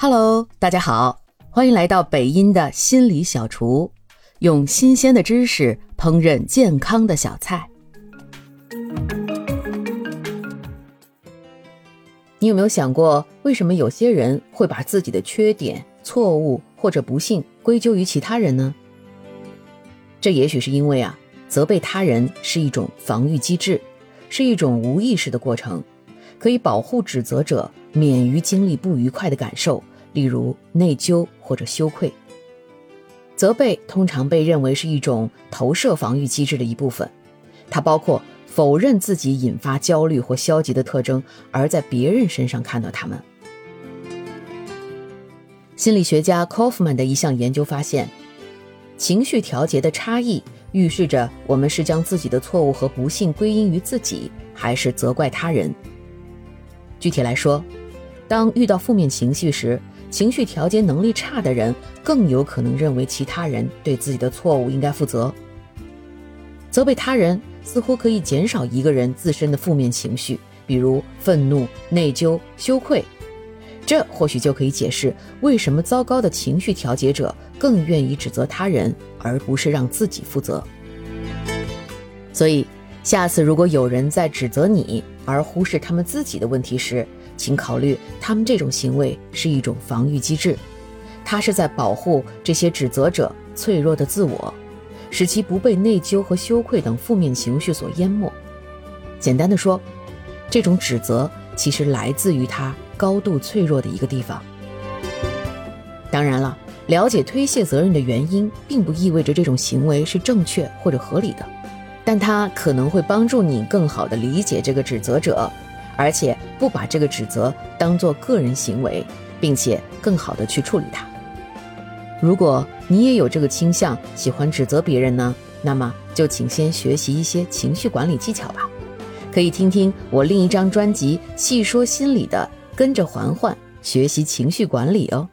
Hello，大家好，欢迎来到北音的心理小厨，用新鲜的知识烹饪健康的小菜。你有没有想过，为什么有些人会把自己的缺点、错误或者不幸归咎于其他人呢？这也许是因为啊，责备他人是一种防御机制，是一种无意识的过程，可以保护指责者免于经历不愉快的感受。例如内疚或者羞愧，责备通常被认为是一种投射防御机制的一部分，它包括否认自己引发焦虑或消极的特征，而在别人身上看到他们。心理学家 Kaufman 的一项研究发现，情绪调节的差异预示着我们是将自己的错误和不幸归因于自己，还是责怪他人。具体来说，当遇到负面情绪时，情绪调节能力差的人更有可能认为其他人对自己的错误应该负责。责备他人似乎可以减少一个人自身的负面情绪，比如愤怒、内疚、羞愧。这或许就可以解释为什么糟糕的情绪调节者更愿意指责他人，而不是让自己负责。所以，下次如果有人在指责你而忽视他们自己的问题时，请考虑，他们这种行为是一种防御机制，它是在保护这些指责者脆弱的自我，使其不被内疚和羞愧等负面情绪所淹没。简单的说，这种指责其实来自于他高度脆弱的一个地方。当然了，了解推卸责任的原因，并不意味着这种行为是正确或者合理的，但它可能会帮助你更好地理解这个指责者。而且不把这个指责当做个人行为，并且更好的去处理它。如果你也有这个倾向，喜欢指责别人呢，那么就请先学习一些情绪管理技巧吧。可以听听我另一张专辑《细说心理》的，跟着环环学习情绪管理哦。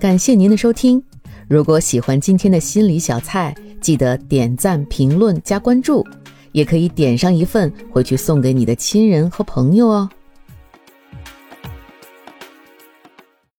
感谢您的收听。如果喜欢今天的心理小菜，记得点赞、评论、加关注。也可以点上一份回去送给你的亲人和朋友哦。